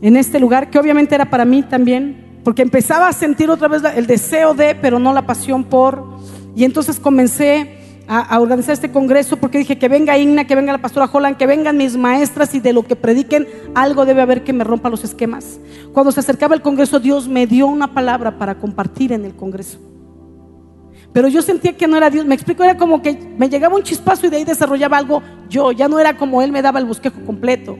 en este lugar, que obviamente era para mí también, porque empezaba a sentir otra vez el deseo de, pero no la pasión por. Y entonces comencé a, a organizar este congreso porque dije que venga Igna, que venga la pastora Holland, que vengan mis maestras y de lo que prediquen, algo debe haber que me rompa los esquemas. Cuando se acercaba el congreso, Dios me dio una palabra para compartir en el congreso. Pero yo sentía que no era Dios. Me explico, era como que me llegaba un chispazo y de ahí desarrollaba algo yo. Ya no era como Él me daba el bosquejo completo.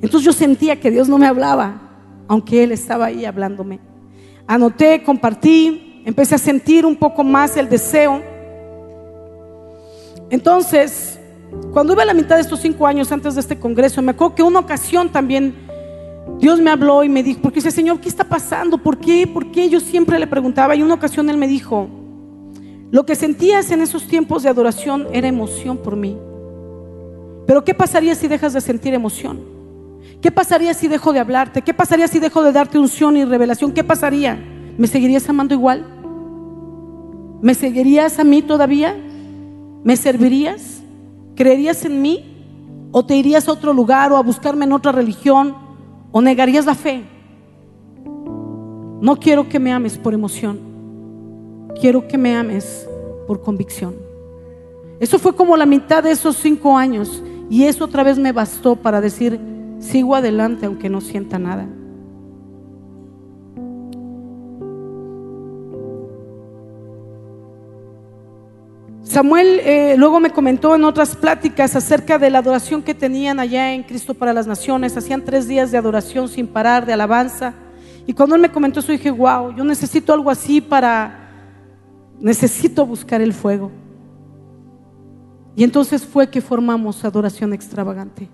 Entonces yo sentía que Dios no me hablaba, aunque Él estaba ahí hablándome. Anoté, compartí, empecé a sentir un poco más el deseo. Entonces, cuando iba a la mitad de estos cinco años antes de este congreso, me acuerdo que una ocasión también Dios me habló y me dijo, porque dice, Señor, ¿qué está pasando? ¿Por qué? ¿Por qué? Yo siempre le preguntaba y una ocasión Él me dijo, lo que sentías en esos tiempos de adoración era emoción por mí. Pero ¿qué pasaría si dejas de sentir emoción? ¿Qué pasaría si dejo de hablarte? ¿Qué pasaría si dejo de darte unción y revelación? ¿Qué pasaría? ¿Me seguirías amando igual? ¿Me seguirías a mí todavía? ¿Me servirías? ¿Creerías en mí? ¿O te irías a otro lugar o a buscarme en otra religión? ¿O negarías la fe? No quiero que me ames por emoción. Quiero que me ames por convicción. Eso fue como la mitad de esos cinco años. Y eso otra vez me bastó para decir, sigo adelante aunque no sienta nada. Samuel eh, luego me comentó en otras pláticas acerca de la adoración que tenían allá en Cristo para las Naciones. Hacían tres días de adoración sin parar, de alabanza. Y cuando él me comentó eso dije, wow, yo necesito algo así para, necesito buscar el fuego. Y entonces fue que formamos adoración extravagante.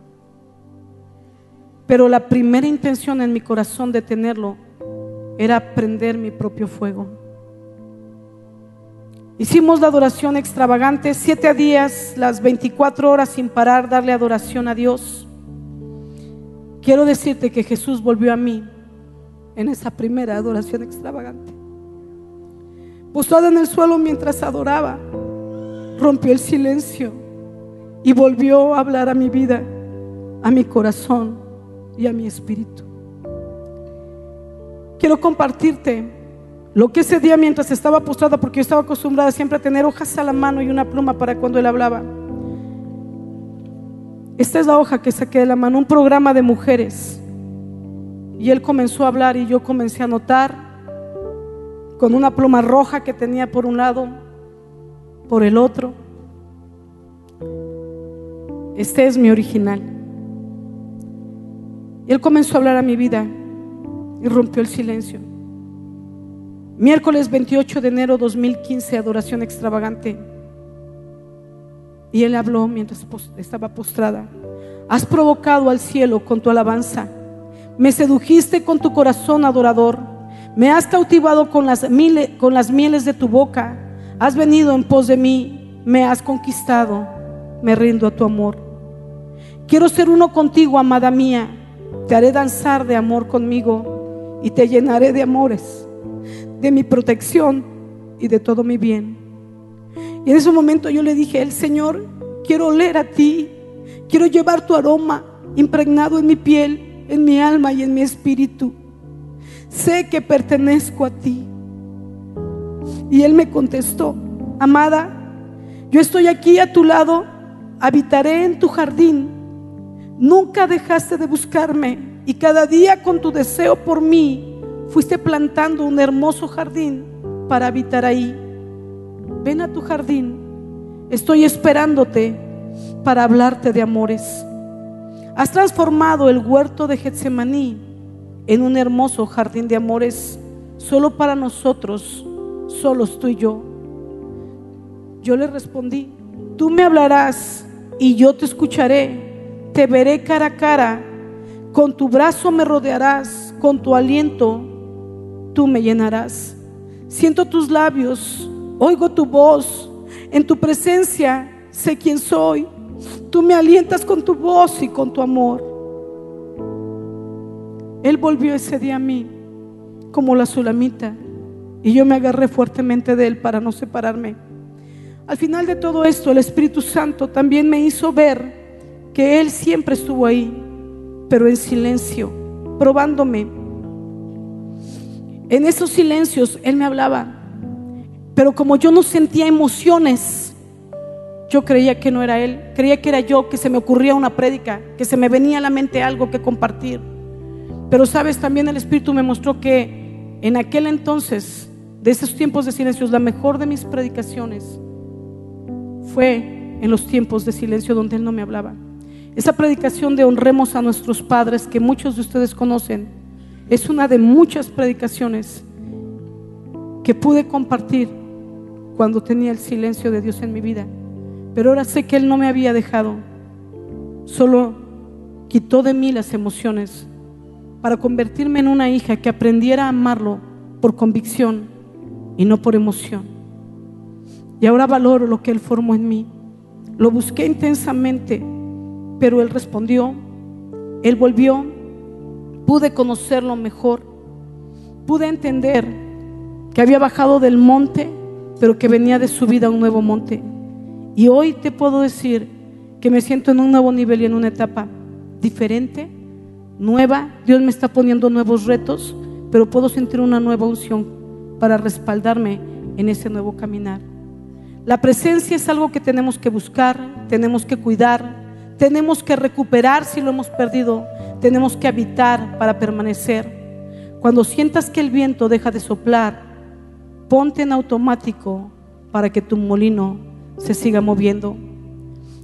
Pero la primera intención en mi corazón de tenerlo era prender mi propio fuego. Hicimos la adoración extravagante, siete días, las 24 horas sin parar, darle adoración a Dios. Quiero decirte que Jesús volvió a mí en esa primera adoración extravagante. Postrada en el suelo mientras adoraba, rompió el silencio y volvió a hablar a mi vida, a mi corazón y a mi espíritu. Quiero compartirte lo que ese día mientras estaba postrada, porque yo estaba acostumbrada siempre a tener hojas a la mano y una pluma para cuando él hablaba. Esta es la hoja que saqué de la mano, un programa de mujeres. Y él comenzó a hablar y yo comencé a notar con una pluma roja que tenía por un lado, por el otro. Este es mi original. Y él comenzó a hablar a mi vida y rompió el silencio. Miércoles 28 de enero 2015, adoración extravagante. Y él habló mientras estaba postrada. Has provocado al cielo con tu alabanza. Me sedujiste con tu corazón adorador. Me has cautivado con las, mieles de tu boca. Has venido en pos de mí. Me has conquistado. Me rindo a tu amor. Quiero ser uno contigo, amada mía. Te haré danzar de amor conmigo y te llenaré de amores de mi protección y de todo mi bien. Y en ese momento yo le dije, el Señor, quiero oler a ti, quiero llevar tu aroma impregnado en mi piel, en mi alma y en mi espíritu. Sé que pertenezco a ti. Y él me contestó, amada, yo estoy aquí a tu lado, habitaré en tu jardín. Nunca dejaste de buscarme y cada día con tu deseo por mí fuiste plantando un hermoso jardín para habitar ahí. Ven a tu jardín. Estoy esperándote para hablarte de amores. Has transformado el huerto de Getsemaní en un hermoso jardín de amores solo para nosotros, solos tú y yo. Yo le respondí, tú me hablarás y yo te escucharé, te veré cara a cara, con tu brazo me rodearás, con tu aliento tú me llenarás. Siento tus labios, oigo tu voz, en tu presencia sé quién soy. Tú me alientas con tu voz y con tu amor. Él volvió ese día a mí como la sulamita y yo me agarré fuertemente de él para no separarme. Al final de todo esto, el Espíritu Santo también me hizo ver que Él siempre estuvo ahí, pero en silencio, probándome En esos silencios Él me hablaba. Pero como yo no sentía emociones, yo creía que no era Él. Creía que era yo, que se me ocurría una prédica, que se me venía a la mente algo que compartir. Pero sabes, también el Espíritu me mostró que en aquel entonces, de esos tiempos de silencios, la mejor de mis predicaciones fue en los tiempos de silencio donde Él no me hablaba. Esa predicación de honremos a nuestros padres que muchos de ustedes conocen es una de muchas predicaciones que pude compartir cuando tenía el silencio de Dios en mi vida. Pero ahora sé que Él no me había dejado, solo quitó de mí las emociones para convertirme en una hija que aprendiera a amarlo por convicción y no por emoción. Y ahora valoro lo que Él formó en mí. Lo busqué intensamente pero él respondió, él volvió, pude conocerlo mejor, pude entender que había bajado del monte, pero que venía de subida a un nuevo monte. Y hoy te puedo decir que me siento en un nuevo nivel y en una etapa diferente, nueva. Dios me está poniendo nuevos retos, pero puedo sentir una nueva unción para respaldarme en ese nuevo caminar. La presencia es algo que tenemos que buscar, tenemos que cuidar, tenemos que recuperar si lo hemos perdido. Tenemos que habitar para permanecer. Cuando sientas que el viento deja de soplar, ponte en automático para que tu molino se siga moviendo.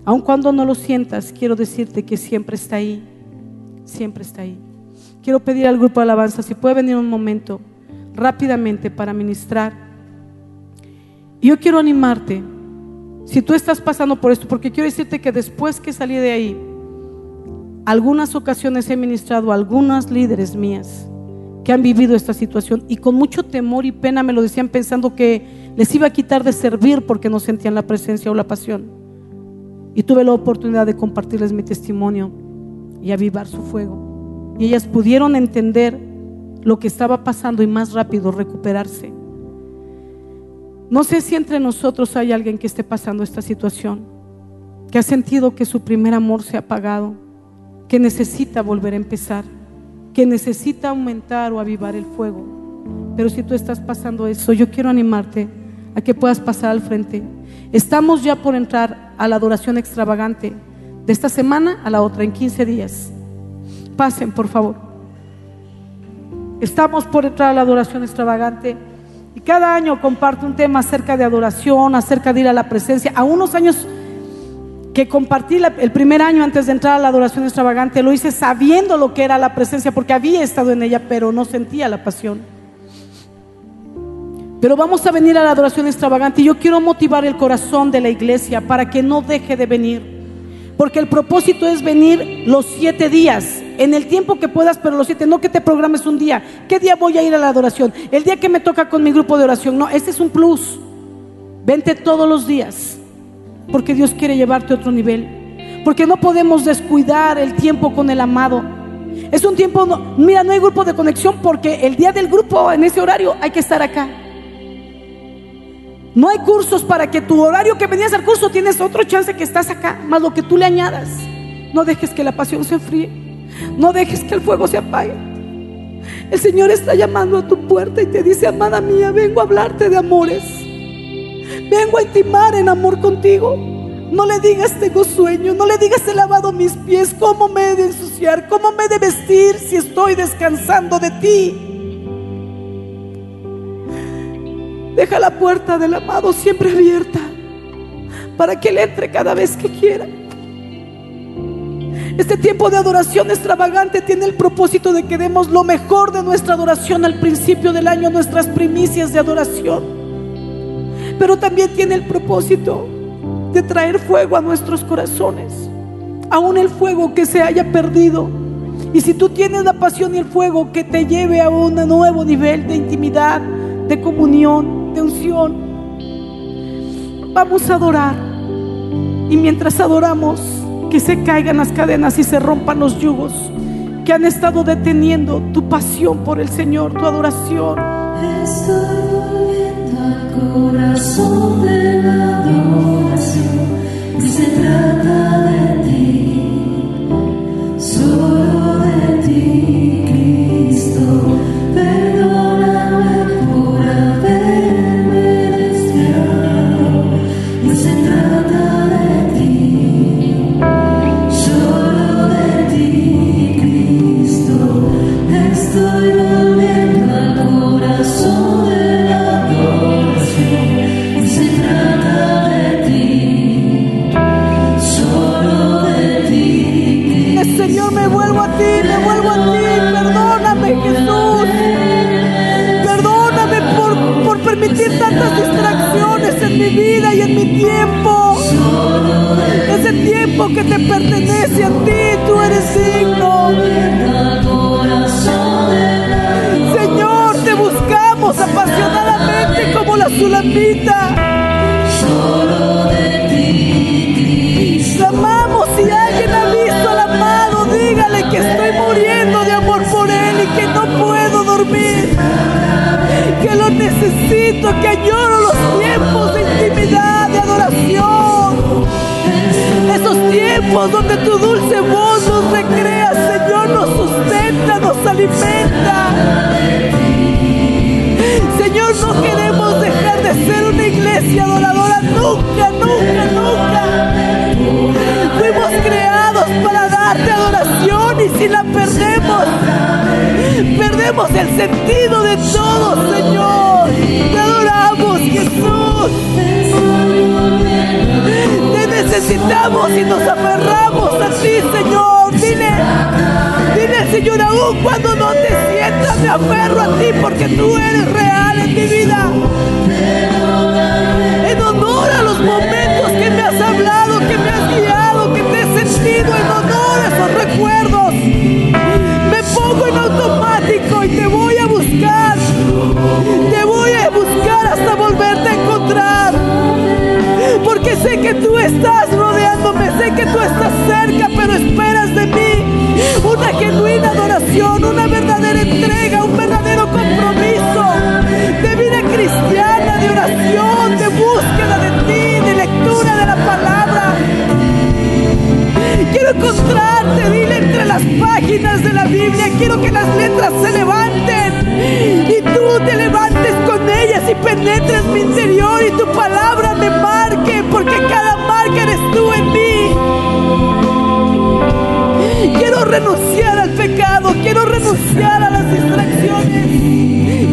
Aun cuando no lo sientas, quiero decirte que siempre está ahí. Siempre está ahí. Quiero pedir al grupo de alabanza si puede venir un momento rápidamente para ministrar. Y yo quiero animarte si tú estás pasando por esto, porque quiero decirte que después que salí de ahí, algunas ocasiones he ministrado a algunas líderes mías que han vivido esta situación y con mucho temor y pena me lo decían pensando que les iba a quitar de servir porque no sentían la presencia o la pasión. Y tuve la oportunidad de compartirles mi testimonio y avivar su fuego. Y ellas pudieron entender lo que estaba pasando y más rápido recuperarse. No sé si entre nosotros hay alguien que esté pasando esta situación, que ha sentido que su primer amor se ha apagado, que necesita volver a empezar, que necesita aumentar o avivar el fuego. Pero si tú estás pasando eso, yo quiero animarte a que puedas pasar al frente. Estamos ya por entrar a la adoración extravagante de esta semana a la otra, en 15 días. Pasen, por favor. Estamos por entrar a la adoración extravagante. Y cada año comparto un tema acerca de adoración, acerca de ir a la presencia. A unos años que compartí el primer año antes de entrar a la adoración extravagante, lo hice sabiendo lo que era la presencia, porque había estado en ella, pero no sentía la pasión. Pero vamos a venir a la adoración extravagante y yo quiero motivar el corazón de la iglesia para que no deje de venir. Porque el propósito es venir los siete días en el tiempo que puedas, pero los siete, no que te programes un día. ¿Qué día voy a ir a la adoración? El día que me toca con mi grupo de oración. No, este es un plus. Vente todos los días, porque Dios quiere llevarte a otro nivel. Porque no podemos descuidar el tiempo con el amado. Es un tiempo, mira, no hay grupo de conexión porque el día del grupo, en ese horario, hay que estar acá. No hay cursos para que tu horario que venías al curso tienes otro chance que estás acá, más lo que tú le añadas. No dejes que la pasión se enfríe. No dejes que el fuego se apague. El Señor está llamando a tu puerta y te dice, amada mía, vengo a hablarte de amores. Vengo a intimar en amor contigo. No le digas tengo sueño, no le digas he lavado mis pies, cómo me he de ensuciar, cómo me he de vestir si estoy descansando de ti. Deja la puerta del amado siempre abierta para que Él entre cada vez que quiera. Este tiempo de adoración extravagante tiene el propósito de que demos lo mejor de nuestra adoración al principio del año, nuestras primicias de adoración. Pero también tiene el propósito de traer fuego a nuestros corazones, aún el fuego que se haya perdido. Y si tú tienes la pasión y el fuego que te lleve a un nuevo nivel de intimidad, de comunión, de unción, vamos a adorar. Y mientras adoramos, que se caigan las cadenas y se rompan los yugos que han estado deteniendo tu pasión por el Señor, tu adoración. Estoy corazón de la adoración y se trata de ti, solo tiempo. Ese tiempo que te pertenece a ti, tú eres digno. Señor, te buscamos apasionadamente como la sulamita. Amamos si alguien ha visto al amado, dígale que estoy muriendo de amor por él y que no puedo Que lo necesito, que añoro los tiempos de intimidad, de adoración. Esos tiempos donde tu dulce voz nos recrea, Señor, nos sustenta, nos alimenta. Señor, no queremos dejar de ser una iglesia adoradora nunca, nunca, nunca. Fuimos creados para darte adoración y si la perdemos, perdemos el sentido de todo, Señor. Te adoramos, Jesús. Te necesitamos y nos aferramos a ti, Señor. Dile, dile, Señor, aún cuando no te sientas, me aferro a ti porque tú eres real en mi vida. En honor a los momentos que me has hablado, que me has guiado, que te he sentido, en honor a esos recuerdos. Que tú estás rodeándome, sé que tú estás cerca, pero esperas de mí una genuina adoración, una verdadera entrega, un verdadero compromiso de vida cristiana, de oración, de búsqueda de ti, de lectura de la palabra. Quiero encontrarte, dile entre las páginas de la Biblia. Quiero que las letras se levanten y tú te levantes ellas y penetres mi interior y tu palabra me marque, porque cada marca eres tú en mí. Quiero renunciar al pecado, quiero renunciar a las distracciones,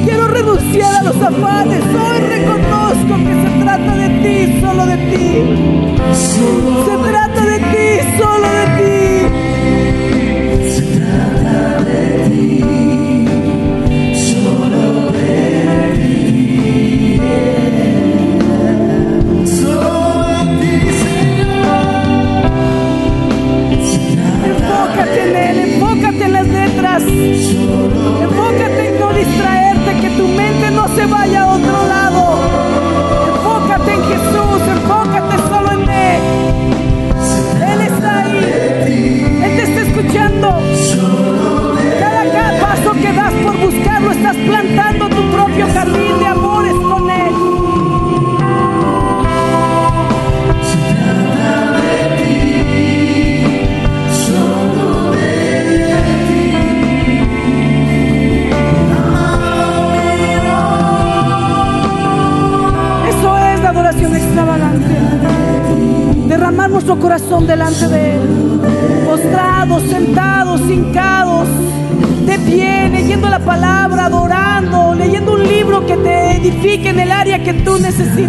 quiero renunciar a los afanes. Hoy reconozco que se trata de ti, solo de ti. Se trata de ti, solo de ti. Enfócate en él, enfócate en las letras.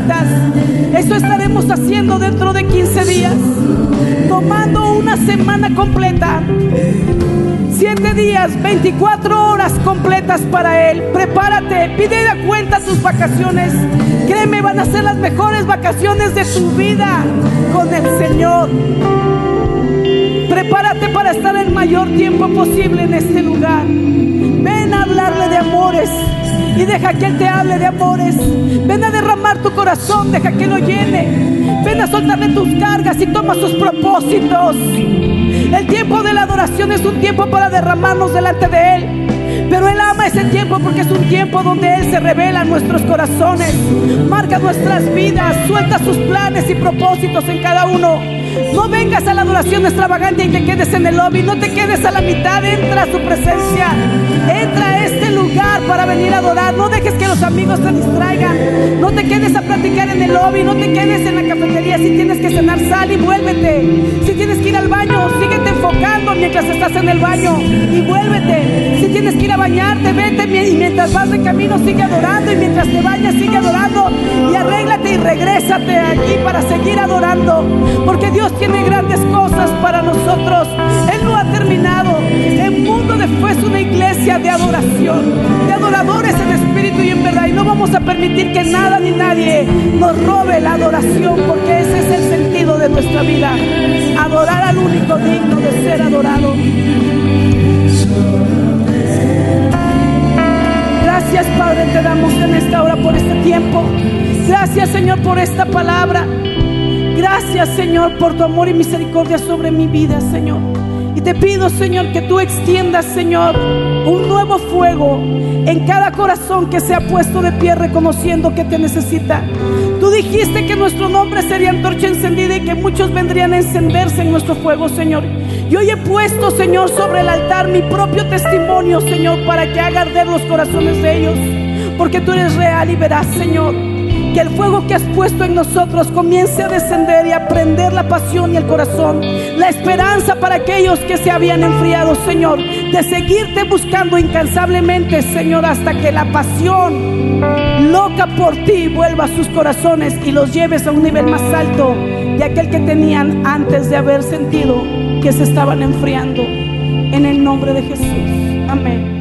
Necesitas. Eso estaremos haciendo dentro de 15 días. Tomando una semana completa. Siete días, 24 horas completas para Él. Prepárate, pide la cuenta tus vacaciones. Créeme, van a ser las mejores vacaciones de tu vida con el Señor. Prepárate para estar el mayor tiempo posible en este lugar. Ven a hablarle de amores y deja que Él te hable de amores. Ven a derramar tu corazón, deja que lo llene. Ven a soltarle tus cargas y toma sus propósitos. El tiempo de la adoración es un tiempo para derramarnos delante de Él. Pero Él ama ese tiempo porque es un tiempo donde Él se revela en nuestros corazones, marca nuestras vidas, suelta sus planes y propósitos en cada uno. No vengas a la adoración extravagante y te quedes en el lobby, no te quedes a la mitad, entra a su presencia, entra amigos te distraigan, no te quedes a platicar en el lobby, no te quedes en la cafetería, si tienes que cenar sal y vuélvete, si tienes que ir al baño, síguete enfocando mientras estás en el baño y vuélvete, si tienes que ir a bañarte, vete y mientras vas de camino sigue adorando. Y mientras te bañas sigue adorando. Y arréglate y regrésate aquí para seguir adorando, porque Dios tiene grandes cosas para nosotros. Él no ha terminado. El mundo de Fe es una iglesia de adoración, de adoradores en espíritu y en verdad. Y no vamos a permitir que nada ni nadie nos robe la adoración, porque ese es el sentido de nuestra vida. Adorar al único digno de ser adorado. Gracias Padre te damos en esta hora por este tiempo. Gracias Señor por esta palabra. Gracias Señor por tu amor y misericordia sobre mi vida Señor. Y te pido Señor que tú extiendas Señor un nuevo fuego en cada corazón que se ha puesto de pie reconociendo que te necesita. Tú dijiste que nuestro nombre sería antorcha encendida y que muchos vendrían a encenderse en nuestro fuego Señor. Y hoy he puesto, Señor, sobre el altar mi propio testimonio, Señor, para que haga arder los corazones de ellos. Porque tú eres real y verás, Señor, que el fuego que has puesto en nosotros comience a descender y a prender la pasión y el corazón. La esperanza para aquellos que se habían enfriado, Señor, de seguirte buscando incansablemente, Señor, hasta que la pasión loca por ti vuelva a sus corazones y los lleves a un nivel más alto de aquel que tenían antes de haber sentido que se estaban enfriando. En el nombre de Jesús. Amén.